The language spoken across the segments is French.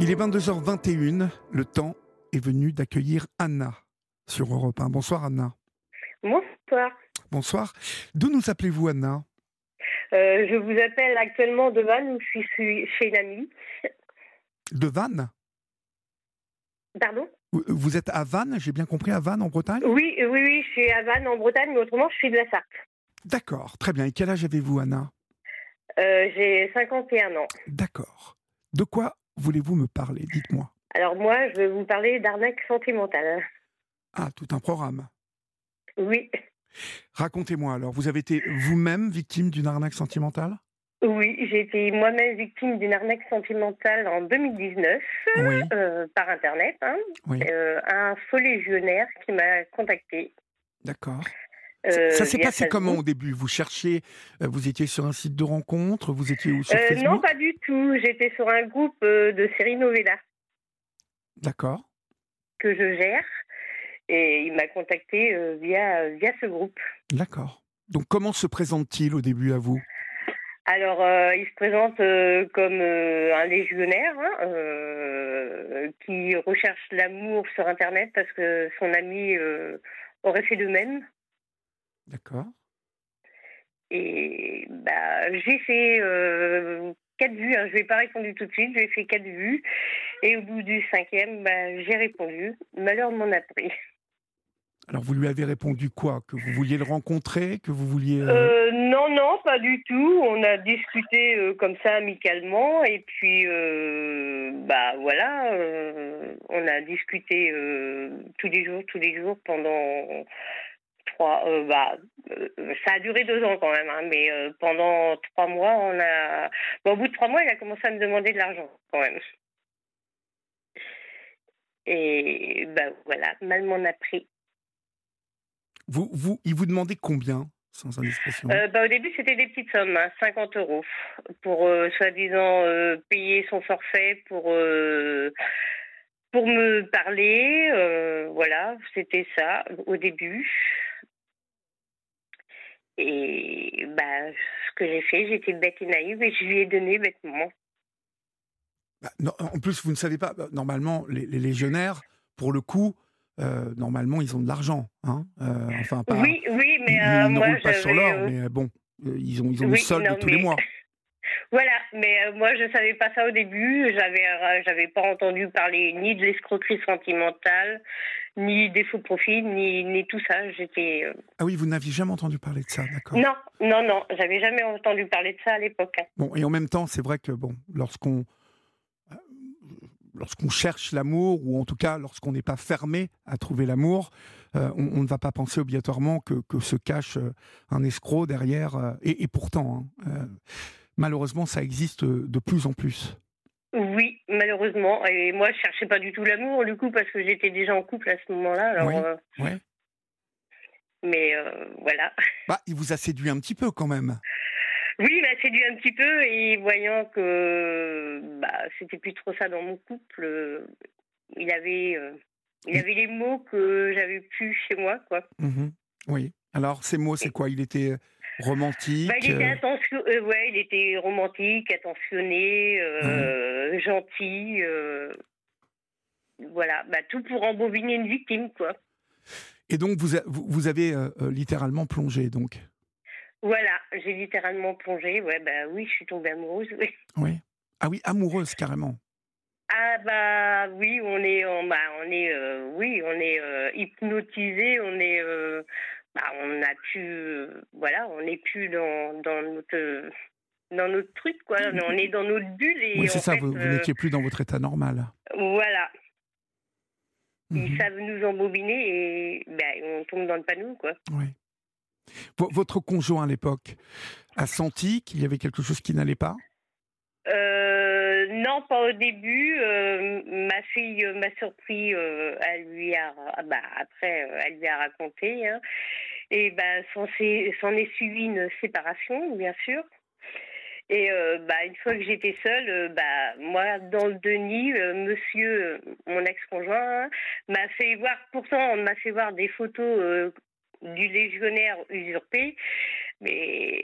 Il est 22h21, le temps est venu d'accueillir Anna sur Europe 1. Bonsoir Anna. Bonsoir. Bonsoir. D'où nous appelez-vous Anna? Euh, je vous appelle actuellement de Vannes où je suis chez une amie. De Vannes? Pardon? Vous- Vous êtes à Vannes, j'ai bien compris, à Vannes en Bretagne? Oui, oui, oui, je suis à Vannes en Bretagne, mais autrement, je suis de la Sarthe. D'accord, très bien. Et quel âge avez-vous Anna? Euh, J'ai 51 ans. D'accord. De quoi voulez-vous me parler? Dites-moi. Alors moi, je vais vous parler d'arnaque sentimentale. Ah, tout un programme. Oui, Racontez-moi alors, vous avez été vous-même victime d'une arnaque sentimentale? Oui, j'ai été moi-même victime d'une arnaque sentimentale en 2019 Oui, euh, par Internet. hein. oui, Euh, un faux légionnaire qui m'a contacté. d'accord. Euh, Ça s'est via passé comment au début? Vous cherchiez, euh, vous étiez sur un site de rencontre, vous étiez où sur Euh, Facebook? Non, pas du tout. J'étais sur un groupe euh, de série Novella. D'accord. que je gère. Et il m'a contacté euh, via, via ce groupe. D'accord. Donc comment se présente-t-il au début à vous? Alors, euh, il se présente euh, comme euh, un légionnaire hein, euh, qui recherche l'amour sur Internet parce que son ami euh, aurait fait de même. D'accord. Et bah, j'ai fait euh, quatre vues. hein. Je n'ai pas répondu tout de suite. J'ai fait quatre vues. Et au bout du cinquième, bah, j'ai répondu. Malheur m'en a pris. Alors vous lui avez répondu quoi? Que vous vouliez le rencontrer? Que vous vouliez... euh, Euh, non, non, pas du tout. On a discuté euh, comme ça amicalement et puis bah voilà, on a discuté tous les jours, tous les jours pendant trois. euh, bah, euh, ça a duré deux ans quand même, hein, mais euh, pendant trois mois, on a. bon, au bout de trois mois, il a commencé à me demander de l'argent quand même. Et bah voilà, mal m'en a pris. vous, vous, il vous demandait combien Sans indiscrétion? Bah, au début, c'était des petites sommes, hein, 50 euros, pour soi-disant payer son forfait pour, pour me parler. euh, voilà, c'était ça au début. Et bah, ce que j'ai fait, j'étais bête et naïve et je lui ai donné bêtement. Bah, non, en plus, vous ne savez pas, bah, normalement, les, les légionnaires, pour le coup, euh, normalement, ils ont de l'argent. Hein euh, enfin, pas, oui, oui, mais ils, euh, ils ne moi, roulent pas sur l'or, mais bon, ils ont, ils ont oui, une solde non, tous les mois. Voilà, mais moi je savais pas ça au début. J'avais j'avais pas entendu parler ni de l'escroquerie sentimentale, ni des faux profits, ni ni tout ça. J'étais euh, Ah oui, vous n'aviez jamais entendu parler de ça, d'accord. non, non, non, j'avais jamais entendu parler de ça à l'époque. Bon, et en même temps, c'est vrai que bon, lorsqu'on euh, lorsqu'on cherche l'amour, ou en tout cas lorsqu'on n'est pas fermé à trouver l'amour, euh, on, on ne va pas penser obligatoirement que, que se cache un escroc derrière. euh, et, et pourtant, hein, euh, malheureusement, ça existe de plus en plus. Oui, malheureusement. Et moi je cherchais pas du tout l'amour du coup parce que j'étais déjà en couple à ce moment-là. Alors, Oui. euh, Ouais. mais euh, voilà. Bah, il vous a séduit un petit peu quand même. Oui, il m'a séduit un petit peu et voyant que bah, c'était plus trop ça dans mon couple, euh, il avait, euh, il avait les mots que j'avais plus chez moi, quoi. Mhm. Oui. Alors, ces mots, c'est quoi? Il était romantique Bah, il était euh, attention, euh, ouais, il était romantique, attentionné, euh, gentil, euh, voilà, bah, tout pour embobiner une victime, quoi. Et donc, vous, a- vous avez littéralement plongé, donc? Voilà, j'ai littéralement plongé, ouais, bah oui, je suis tombée amoureuse, oui. Oui. Ah oui, amoureuse carrément. Ah bah oui, on est, on, bah, on est, euh, oui, on est euh, hypnotisé, on est, euh, bah, on a pu, euh, voilà, on n'est plus dans, dans notre, dans notre truc quoi, on est dans notre bulle et oui, c'est ça, fait, vous, euh, n'étiez plus dans votre état normal. voilà, ils Mhm. savent nous embobiner et bah, on tombe dans le panneau quoi. Oui. Votre conjoint à l'époque a senti qu'il y avait quelque chose qui n'allait pas? Euh, non, pas au début. Euh, ma fille euh, m'a surpris. euh, elle lui a, ah bah, après, elle lui a raconté. hein. et ben, s'est- s'en est suivi une séparation, bien sûr. Et bah, une fois que j'étais seule, bah, moi, dans le déni, monsieur, mon ex-conjoint, m'a fait voir, pourtant, on m'a fait voir des photos du légionnaire usurpé, mais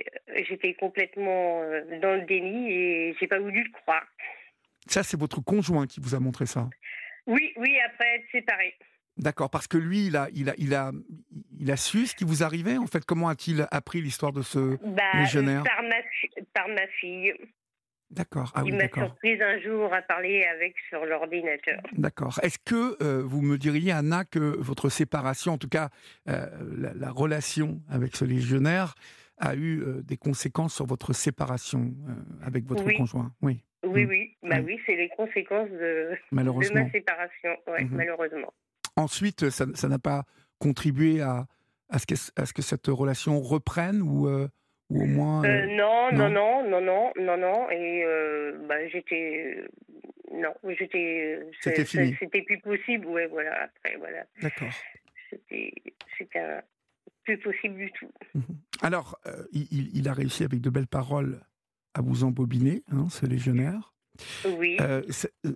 j'étais complètement dans le déni et j'ai pas voulu le croire. Ça, c'est votre conjoint qui vous a montré ça? Oui, oui, après être séparés. D'accord, parce que lui, il a, il a, il a, il a su ce qui vous arrivait. En fait, comment a-t-il appris l'histoire de ce bah, légionnaire? par ma, par ma fille. D'accord. Ah il oui, m'a surprise un jour à parler avec sur l'ordinateur. D'accord. Est-ce que euh, vous me diriez, Anna, que votre séparation, en tout cas euh, la, la, relation avec ce légionnaire, a eu euh, des conséquences sur votre séparation avec votre Oui. conjoint? Oui. Oui, Mm. oui, bah Ouais. oui, c'est les conséquences de, ma séparation, ouais, Mhm. malheureusement. Ensuite, ça ça n'a pas contribué à, à, ce que, à ce que cette relation reprenne ou, euh, ou au moins. Euh, euh, non, non. non, non, non, non, non, et bah, j'étais, non, j'étais, C'était fini. c'était plus possible, ouais, voilà, après, voilà, D'accord. c'était, plus possible du tout. Mhm. Alors, il a réussi avec de belles paroles à vous embobiner, hein, ce légionnaire. Oui. Euh, euh,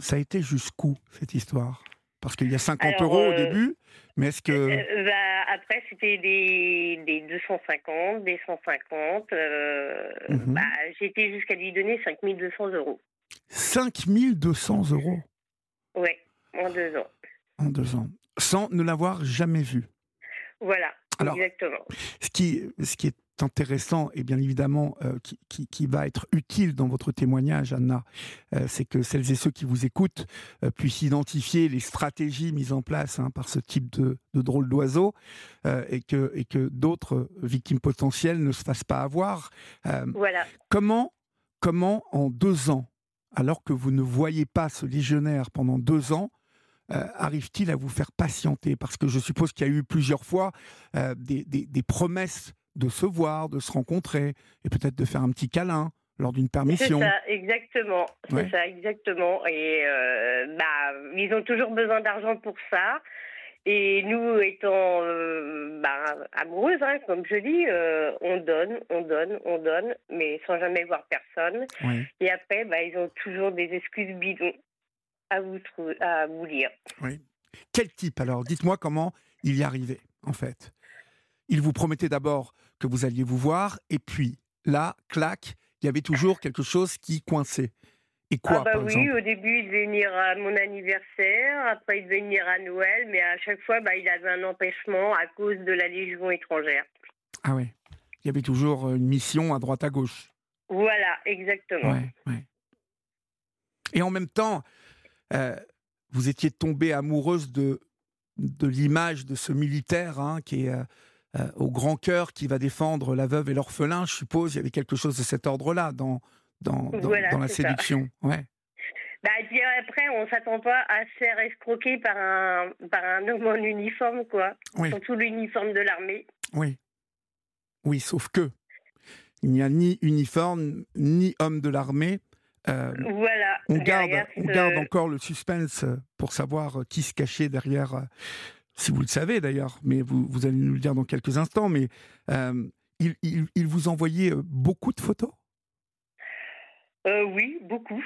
ça a été jusqu'où cette histoire? Parce qu'il y a 50 Alors, euros au euh, début, mais est-ce que. Bah, après, c'était des, des 250, des 150. euh, Mhm. bah, J'étais jusqu'à lui donner 5200 euros. 5200 euros? Ouais, en deux ans. en deux ans, sans ne l'avoir jamais vu. Voilà, Alors, exactement. Ce qui, ce qui est intéressant et bien évidemment euh, qui, qui- qui va être utile dans votre témoignage, Anna, euh, c'est que celles et ceux qui vous écoutent euh, puissent identifier les stratégies mises en place hein, par ce type de, de drôle d'oiseau et que, et que d'autres victimes potentielles ne se fassent pas avoir. Voilà. Comment, comment en deux ans, alors que vous ne voyez pas ce légionnaire pendant deux ans, euh, arrive-t-il à vous faire patienter? Parce que je suppose qu'il y a eu plusieurs fois euh, des, des- des promesses de se voir, de se rencontrer, et peut-être de faire un petit câlin lors d'une C'est permission. ça, exactement. C'est Ouais. ça, exactement. Et euh, bah, ils ont toujours besoin d'argent pour ça. Et nous, étant euh, bah, amoureuses, hein, comme je dis, euh, on donne, on donne, on donne, mais sans jamais voir personne. Et après, bah, ils ont toujours des excuses bidons à vous, à vous lire. oui. Quel type alors? Dites-moi comment il y arrivait, en fait. Il vous promettait d'abord que vous alliez vous voir, et puis là, clac, il y avait toujours quelque chose qui coinçait. Et quoi, ah bah par oui, au début, il devait venir à mon anniversaire, après il devait venir à Noël, mais à chaque fois, bah, il avait un empêchement à cause de la Légion étrangère. Ah oui. Il y avait toujours euh, une mission à droite à gauche. Voilà, exactement. Ouais, ouais. Et en même temps, euh, vous étiez tombée amoureuse de, de l'image de ce militaire hein, qui est euh, euh, au grand cœur, qui va défendre la veuve et l'orphelin. Je suppose il y avait quelque chose de cet ordre-là dans, dans, dans, Voilà, dans la ça. séduction. Ouais. Bah, puis après, on s'attend pas à se faire escroquer par un, par un homme en uniforme, quoi. Oui, Surtout l'uniforme de l'armée. oui. Oui, sauf que il n'y a ni uniforme, ni homme de l'armée. Euh, Voilà. on garde, on garde encore le suspense pour savoir qui se cachait derrière, euh, si vous le savez d'ailleurs, mais vous, vous allez nous le dire dans quelques instants, mais euh, il, il- il vous envoyait euh, beaucoup de photos? Euh, oui, beaucoup.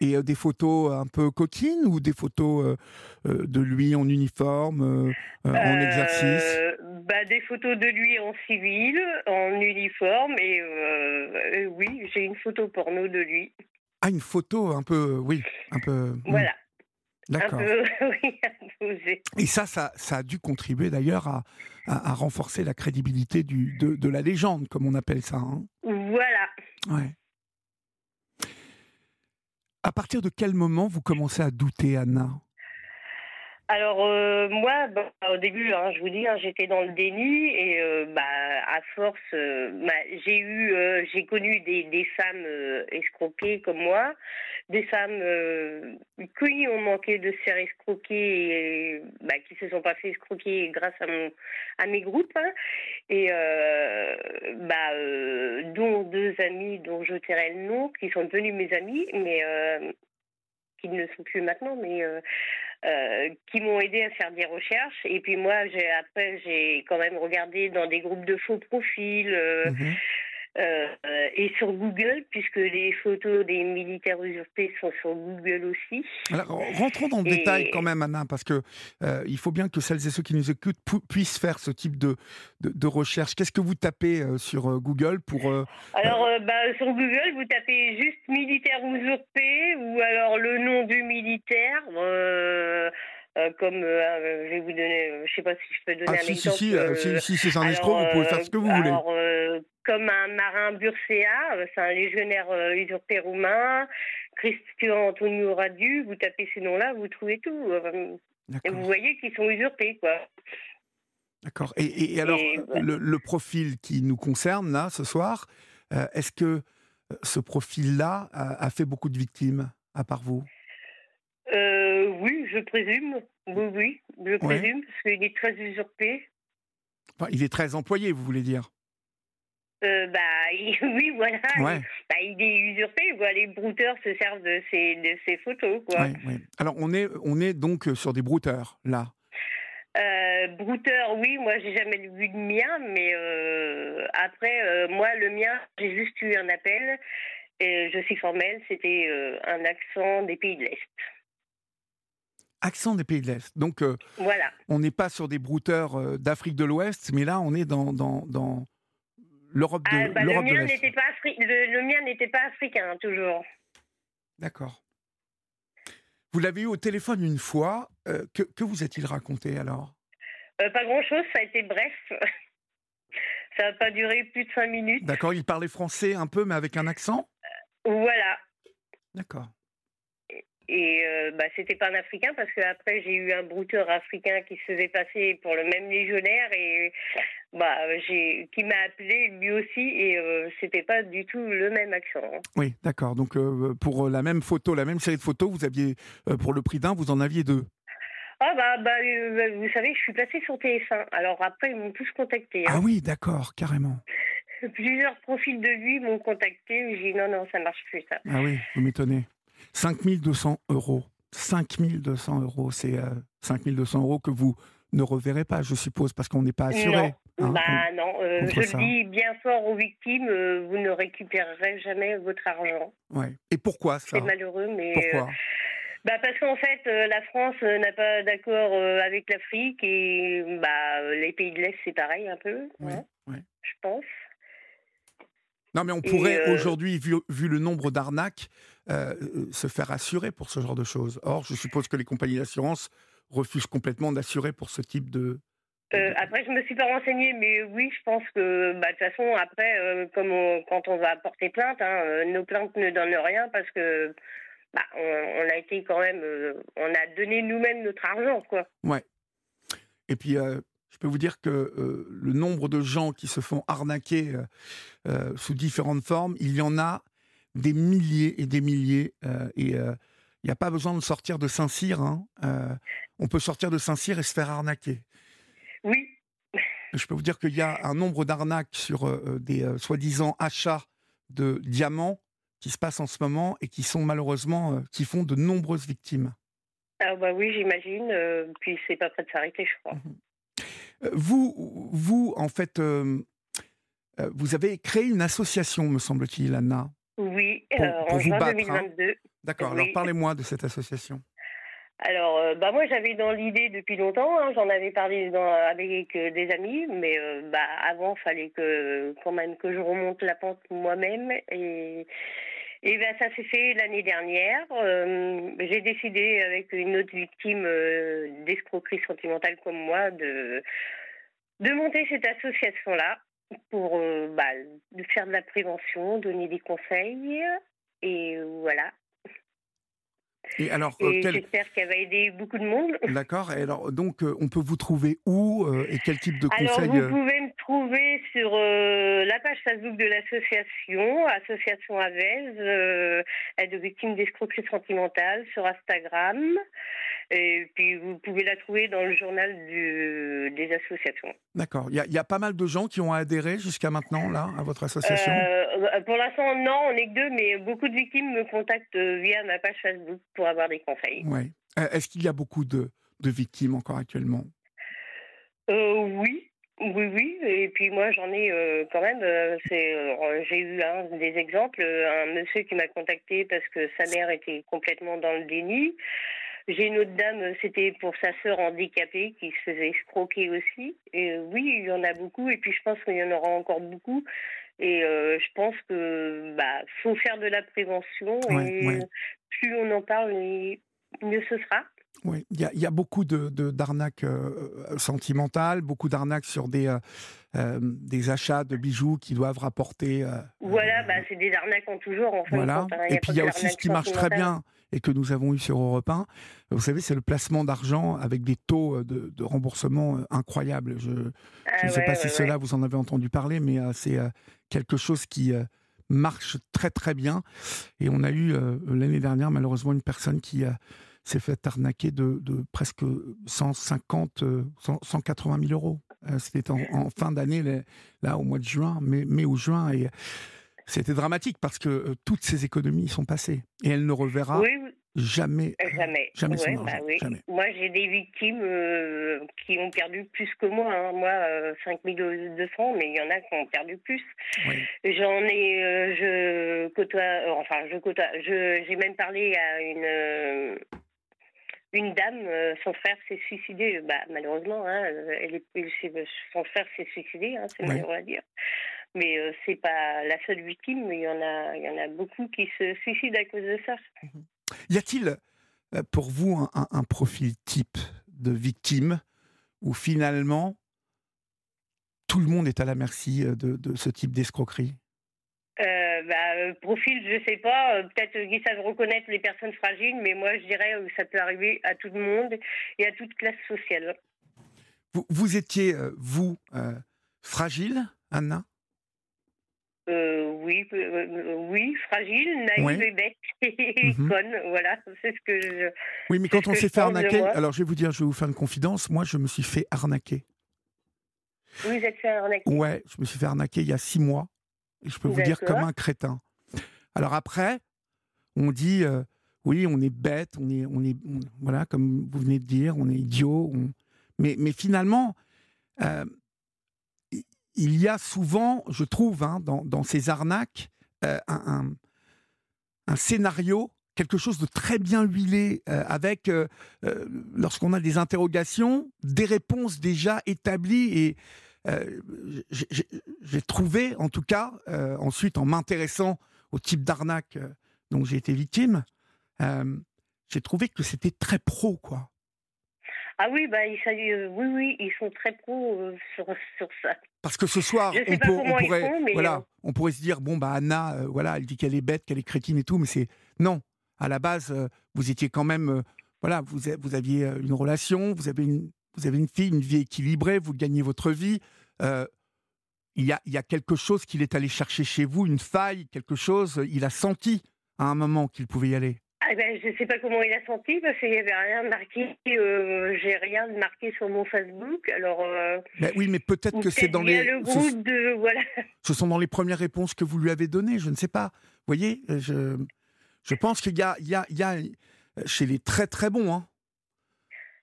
et euh, des photos un peu coquines ou des photos de lui en uniforme, en exercice? Bah, Des photos de lui en civil, en uniforme, et oui, j'ai une photo porno de lui. Ah, une photo un peu, oui, un peu. Voilà. D'accord. oui. Et ça, ça, ça a dû contribuer d'ailleurs à, à- à renforcer la crédibilité du, de, de la légende, comme on appelle ça. hein. Voilà. Ouais. À partir de quel moment vous commencez à douter, Anna? Alors euh, moi, bah, au début, hein, je vous dis, hein, j'étais dans le déni et euh, bah, à force, euh, bah, j'ai eu, j'ai connu des, femmes escroquées comme moi, des femmes qui ont manqué de se faire escroquer et bah, qui se sont pas fait escroquer grâce à mon, mes groupes hein. et bah, dont deux amis dont je tairai le nom, qui sont devenus mes amis, mais qui ne le sont plus maintenant, mais euh, qui m'ont aidé à faire des recherches. Et puis moi, j'ai après, j'ai quand même regardé dans des groupes de faux profils. euh, Mhm. Euh, et sur Google, puisque les photos des militaires usurpés sont sur Google aussi. Alors, rentrons dans le détail quand même, Anna, parce que euh, il faut bien que celles et ceux qui nous écoutent puissent faire ce type de, de, recherche. Qu'est-ce que vous tapez euh, sur Google pour Alors, bah, sur Google, vous tapez juste militaire usurpé ou alors le nom du militaire. Euh, comme euh, je vais vous donner, euh, je sais pas si je peux donner ah, un si, exemple. Si, si, si c'est un escroc, vous pouvez faire ce que vous voulez. comme un marin Bursea, c'est un légionnaire usurpé roumain, Christian Antonio Radu, vous tapez ces noms-là, vous trouvez tout. Et vous voyez qu'ils sont usurpés, quoi. D'accord. Et, alors, le, le, profil qui nous concerne, là, ce soir, est-ce que ce profil-là a, a fait beaucoup de victimes, à part vous? Euh, oui, je présume. Oui, oui, je présume, parce qu'il est très usurpé. il est très employé, vous voulez dire? Euh, bah oui voilà. Il, bah, il est usurpé les brouteurs se servent de ces de ces photos quoi. Alors on est on est donc sur des brouteurs là. Euh, brouteur oui. Moi j'ai jamais vu de mien mais euh, après euh, moi le mien j'ai juste eu un appel. Et je suis formelle c'était un accent des pays de l'est accent des pays de l'Est. Donc, euh, voilà. on n'est pas sur des brouteurs euh, d'Afrique de l'Ouest, mais là, on est dans, dans, dans l'Europe de, ah, bah, le, mien n'était pas le, mien n'était pas africain, toujours. D'accord. Vous l'avez eu au téléphone une fois. Euh, que, que vous a-t-il raconté alors? Pas grand-chose, ça a été bref. ça n'a pas duré plus de cinq minutes. D'accord, il parlait français un peu, mais avec un accent? Voilà. D'accord. Et euh, bah, c'était pas un Africain parce qu'après j'ai eu un brouteur africain qui se faisait passer pour le même légionnaire et bah j'ai qui m'a appelé lui aussi et euh, c'était pas du tout le même accent. Hein. Oui, d'accord. Donc euh, pour la même photo, la même série de photos, vous aviez pour le prix d'un, vous en aviez deux. Ah bah, bah vous savez, je suis passée sur TF1. Alors après ils m'ont tous contacté. Hein. Ah oui, d'accord, carrément. Plusieurs profils de lui m'ont contacté. J'ai dit non non ça marche plus ça. Ah oui, vous m'étonnez. 5200 euros. 5200 euros, c'est 5200 euh, euros que vous ne reverrez pas, je suppose, parce qu'on n'est pas assuré. Non, hein, bah, non. Euh, je le dis bien fort aux victimes, euh, vous ne récupérerez jamais votre argent. Ouais. Et pourquoi ça? C'est malheureux, mais. Pourquoi? bah parce qu'en fait, la France n'a pas d'accord avec l'Afrique et bah, les pays de l'Est, c'est pareil un peu, hein, je pense. Non, mais on pourrait aujourd'hui, vu, vu, le nombre d'arnaques, euh, se faire assurer pour ce genre de choses. Or, je suppose que les compagnies d'assurance refusent complètement d'assurer pour ce type de, euh, après, je me suis pas renseignée, mais oui, je pense que bah, de toute façon, après, euh, comme quand on va porter plainte, hein, nos plaintes ne donnent rien parce que bah, on, a été quand même, on a donné nous-mêmes notre argent, quoi. Ouais. Et puis, je peux vous dire que le nombre de gens qui se font arnaquer sous différentes formes, il y en a des milliers et des milliers. Euh, et euh, il n'y a pas besoin de sortir de Saint-Cyr. Hein. Euh, on peut sortir de Saint-Cyr et se faire arnaquer. Oui. Je peux vous dire qu'il y a un nombre d'arnaques sur des soi-disant achats de diamants qui se passent en ce moment et qui sont malheureusement, qui font de nombreuses victimes. Ah bah oui, j'imagine. puis c'est pas prêt de s'arrêter, je crois. Mmh vous, vous, en fait, vous avez créé une association, me semble-t-il, Anna. Oui, euh, en juin 2022. Hein. D'accord, alors parlez-moi de cette association. Alors, euh, bah moi j'avais dans l'idée depuis longtemps, hein, j'en avais parlé avec euh, des amis, mais bah avant fallait que quand même que je remonte la pente moi-même et et ben ça s'est fait l'année dernière. J'ai décidé avec une autre victime d'escroquerie sentimentale comme moi de de monter cette association là pour euh, bah, faire de la prévention, donner des conseils. Et voilà. Et alors, euh, j'espère qu'elle va aider beaucoup de monde. D'accord. Et alors, donc, euh, on peut vous trouver où et quel type de conseils Alors, vous pouvez me trouver sur la page Facebook de l'association, Association Avez, aide aux victimes d'escroquerie sentimentale, sur Instagram. Et puis vous pouvez la trouver dans le journal des associations. D'accord. Il y, a pas mal de gens qui ont adhéré jusqu'à maintenant là à votre association? Euh, pour l'instant non, on n'est que deux, mais beaucoup de victimes me contactent via ma page Facebook pour avoir des conseils. Oui. Euh, est-ce qu'il y a beaucoup de, de victimes encore actuellement? Euh, Oui, Oui, oui, et puis moi j'en ai euh, quand même. Euh, j'ai eu des exemples. Un monsieur qui m'a contacté parce que sa mère était complètement dans le déni. J'ai une autre dame, c'était pour sa sœur handicapée qui se faisait escroquer aussi. Et oui, il y en a beaucoup, et puis je pense qu'il y en aura encore beaucoup. Et je pense que bah faut faire de la prévention et plus on en parle, mieux ce sera. Oui, il y, a beaucoup de, d'arnaques euh, sentimentales, beaucoup d'arnaques sur des, euh, euh, des achats de bijoux qui doivent rapporter. voilà, bah, c'est des arnaques en toujours. En voilà. Hein. et puis il y a aussi ce qui marche très bien et que nous avons eu sur Europe 1. Vous savez, c'est le placement d'argent avec des taux de, remboursement incroyables. Je ne ah sais pas si cela vous en avez entendu parler, mais c'est quelque chose qui marche très très bien. Et on a eu l'année dernière malheureusement une personne qui s'est fait arnaquer de, de presque 150, 180 000 euros. Euh, c'était en, fin d'année, là au mois de juin, mai, mai ou juin, et c'était dramatique parce que euh, toutes ces économies sont passées et elle ne reverra jamais, jamais, jamais, bah Moi, j'ai des victimes euh, qui ont perdu plus que moi. Hein. Moi, 5 5200, mais il y en a qui ont perdu plus. J'en ai, je côtoie, enfin, je côtoie, j'ai même parlé à une une dame, euh, son frère s'est suicidé. Bah, malheureusement, hein, euh, elle est, son frère s'est suicidé, hein, c'est malheureux à dire. Mais euh, c'est pas la seule victime, mais il y en a, il y en a beaucoup qui se suicident à cause de ça. Mhm. Y a-t-il pour vous un, profil type de victime où finalement tout le monde est à la merci de, de ce type d'escroquerie? Euh, bah, euh, profil, je sais pas. Euh, peut-être qu'ils savent reconnaître les personnes fragiles, mais moi, je dirais que ça peut arriver à tout le monde et à toute classe sociale. Vous, vous étiez, vous, fragile, Anna? Oui, oui, fragile, naïve et bête et mhm. conne, voilà, c'est ce que je. Oui, mais quand on s'est fait arnaquer, alors je vais vous dire, je vais vous faire une confidence, moi je me suis fait arnaquer. Vous êtes fait arnaquer Ouais, je me suis fait arnaquer il y a six mois je peux vous dire comme un crétin. Alors après, on dit euh, oui, on est bête, on est, on est, voilà, comme vous venez de dire, on est idiot. Mais, mais finalement, euh, il y a souvent, je trouve, hein, dans, ces arnaques, euh, un, scénario, quelque chose de très bien huilé, avec, lorsqu'on a des interrogations, des réponses déjà établies et euh, j'ai trouvé, en tout cas, euh, ensuite en m'intéressant au type d'arnaque euh, dont j'ai été victime, j'ai trouvé que c'était très pro, quoi. Ah oui, bah, oui, oui, ils sont très pro sur, ça. Parce que ce soir, on, pourrait, voilà, on pourrait se dire, bon, bah, Anna, voilà, elle dit qu'elle est bête, qu'elle est crétine et tout, mais c'est non. À la base, vous étiez quand même, voilà, vous, vous aviez une relation, vous avez une, vous avez une fille, une vie équilibrée, vous gagnez votre vie. Euh, il, y a, il y a quelque chose qu'il est allé chercher chez vous, une faille, quelque chose. Il a senti à un moment qu'il pouvait y aller. Ah ben, je ne sais pas comment il a senti parce qu'il n'y avait rien marqué. Euh, j'ai rien marqué sur mon Facebook. Alors. Euh, ben oui, mais peut-être que c'est dans les. Le ce, de, voilà. ce sont dans les premières réponses que vous lui avez données. Je ne sais pas. Vous voyez, je, je pense qu'il y a, il y, a, il y a chez les très très bons. Hein,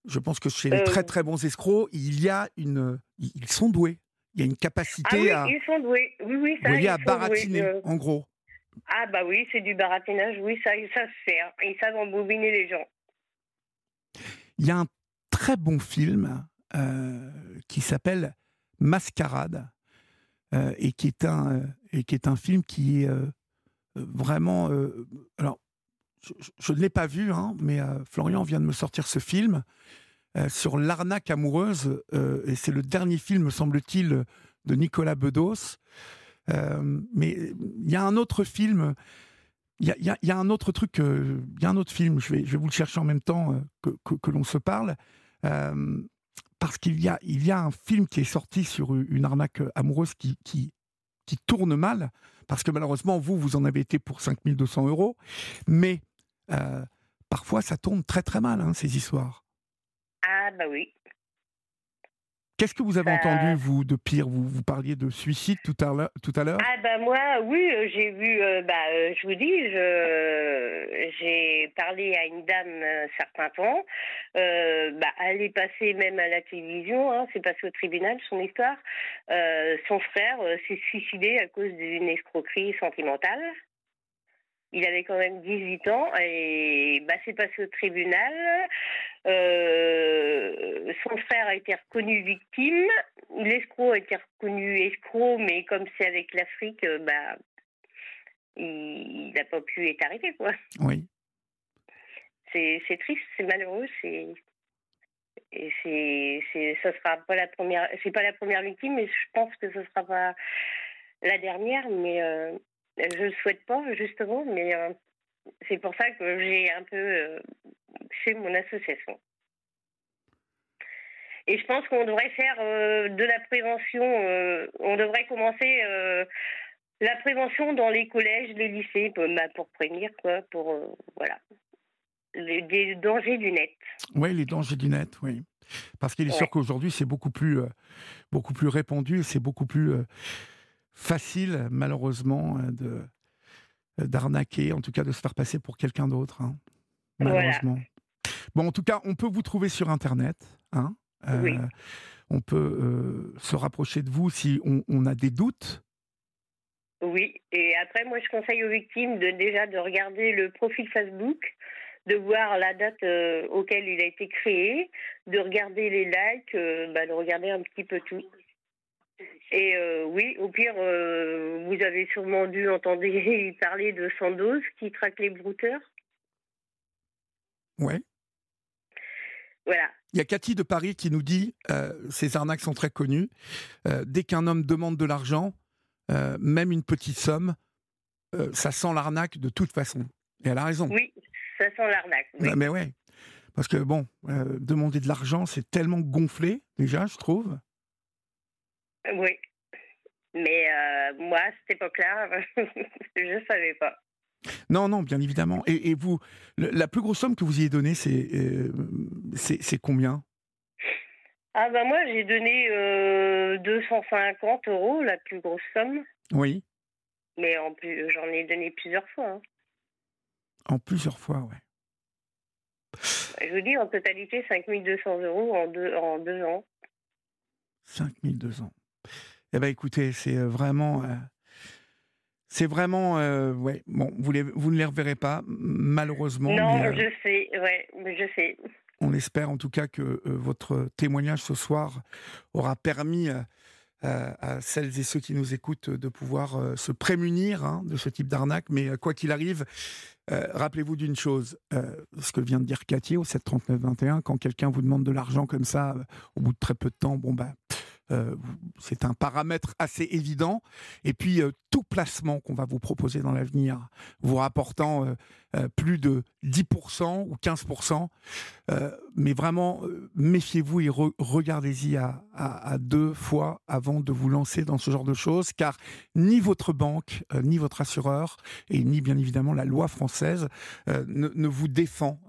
je pense que chez les très euh. très bons escrocs, il y a une, ils sont doués. Il y a une capacité ah oui, ils sont doués. Oui, oui, ça, voyez, à baratiner, euh. en gros. Ah bah oui, c'est du baratinage. Oui, ça, ça se fait. Hein. Ils savent embobiner les gens. Il y a un très bon film euh, qui s'appelle Mascarade et qui est un et qui est un film qui est vraiment. alors, je, ne l'ai pas vu, hein, mais Florian vient de me sortir ce film euh, sur l'arnaque amoureuse, euh, et c'est le dernier film, semble-t-il, de Nicolas Bedos. Euh, mais il y a un autre film, il y a, un autre truc, il y a un autre film, je vais, je vais vous le chercher en même temps que, que, l'on se parle, parce qu'il y a, y a un film qui est sorti sur une arnaque amoureuse qui, qui, qui tourne mal, parce que malheureusement, vous, vous en avez été pour 5200 euros, mais parfois ça tourne très très mal, hein, ces histoires. Ah, bah oui. Qu'est-ce que vous avez entendu, vous, de pire? Vous, vous parliez de suicide tout à l'heure tout à l'heure? Ah bah moi, oui, euh, j'ai vu, euh, bah, euh, je vous dis, j'ai parlé à une dame un certain temps. bah, elle est passée même à la télévision, hein, c'est passé au tribunal son histoire. son frère s'est suicidé à cause d'une escroquerie sentimentale. Il avait quand même 18 ans et bah, c'est passé au tribunal. Euh, son frère a été reconnu victime. L'escroc a été reconnu escroc, mais comme c'est avec l'Afrique, euh, bah, il n'a pas pu être arrêté. Quoi. Oui. C'est, triste, c'est malheureux, c'est. Et c'est, ça sera pas la première, c'est pas la première victime, mais je pense que ce sera pas la dernière. Mais euh, je ne le souhaite pas, justement, mais euh, c'est pour ça que j'ai un peu euh, fait mon association. Et je pense qu'on devrait faire euh, de la prévention, on devrait commencer la prévention dans les collèges, les lycées, pour, bah, pour prévenir, quoi, pour, voilà, les, dangers du net. Oui, les dangers du net, oui. Parce qu'il est sûr qu'aujourd'hui, c'est beaucoup plus, beaucoup plus répandu, c'est beaucoup plus facile, malheureusement, euh, de euh, d'arnaquer, en tout cas de se faire passer pour quelqu'un d'autre. Hein, malheureusement. Bon, en tout cas, on peut vous trouver sur Internet. Hein, euh, On peut se rapprocher de vous si on, a des doutes. Oui, et après, moi, je conseille aux victimes de déjà de regarder le profil Facebook, de voir la date auquel il a été créé, de regarder les likes, bah, de regarder un petit peu tout. Et euh, oui, au pire, euh, vous avez sûrement dû entendre parler de Sandoz qui traque les brouteurs. Ouais. Voilà. Il y a Cathy de Paris qui nous dit euh, ces arnaques sont très connues. dès qu'un homme demande de l'argent, même une petite somme, ça sent l'arnaque de toute façon. Et elle a raison. Oui, ça sent l'arnaque. Oui. Mais ouais. Parce que bon, demander de l'argent, c'est tellement gonflé, déjà, je trouve. Oui. Mais euh, moi, à cette époque-là, je ne savais pas. Non, non, bien évidemment. Et, vous, la plus grosse somme que vous y ayez donnée, c'est euh, c'est combien? Ah ben moi, j'ai donné 250 euh, euros, la plus grosse somme. Oui. Mais en plus, j'en ai donné plusieurs fois. Hein. En plusieurs fois, ouais. Je vous dis, en totalité, 5200 euros en deux, en deux ans. 5200. Eh ben écoutez, c'est euh, vraiment. Euh, c'est vraiment. Euh, ouais, bon, vous, vous ne les reverrez pas, malheureusement. Non, je sais, ouais, je sais. On espère en tout cas que votre témoignage ce soir aura permis à celles et ceux qui nous écoutent de pouvoir se prémunir hein, de ce type d'arnaque. Mais quoi qu'il arrive, rappelez-vous d'une chose, ce que vient de dire Cathy au 739-21, quand quelqu'un vous demande de l'argent comme ça, au bout de très peu de temps, bon bah euh, c'est un paramètre assez évident. Et puis, euh, tout placement qu'on va vous proposer dans l'avenir, vous rapportant euh, plus de 10% ou 15%, mais vraiment, méfiez-vous et regardez-y à, deux fois avant de vous lancer dans ce genre de choses, car ni votre banque, ni votre assureur, et ni bien évidemment la loi française ne, vous défend.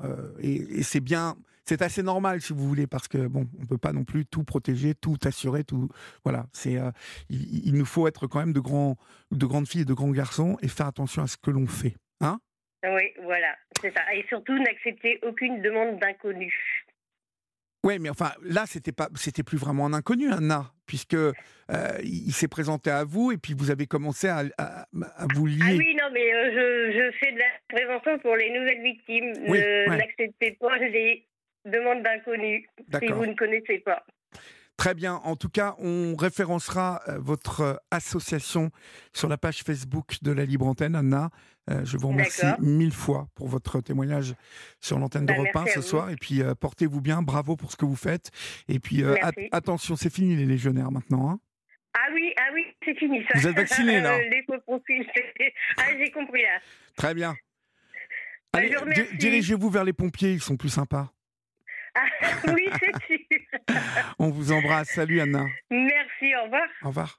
et c'est bien c'est assez normal si vous voulez parce que bon, on peut pas non plus tout protéger, tout assurer, tout voilà. C'est euh, il, nous faut être quand même de grands, de grandes filles et de grands garçons et faire attention à ce que l'on fait, hein? Oui, voilà, c'est ça. Et surtout n'accepter aucune demande d'inconnu. Oui, mais enfin, là, c'était pas, c'était plus vraiment un inconnu, Anna, puisque euh, il, s'est présenté à vous et puis vous avez commencé à, vous lier. Ah oui, non, mais euh, je, fais de la prévention pour les nouvelles victimes. N'acceptez pas les demande d'inconnu, si vous ne connaissez pas. Très bien. En tout cas, on référencera euh, votre euh, association sur la page Facebook de la Libre Antenne, Anna. Euh, je vous remercie mille fois pour votre témoignage sur l'antenne de bah, Repas ce soir. Et puis, portez-vous bien. Bravo pour ce que vous faites. Et puis, attention, c'est fini les légionnaires maintenant. Hein. ah oui, ah oui, c'est fini ça. Vous êtes vacciné là Les Ah, j'ai compris là. Très bien. Bah, Allez, dirigez-vous vers les pompiers, ils sont plus sympas. Oui, c'est sûr. On vous embrasse. Salut Anna. Merci, au revoir. Au revoir.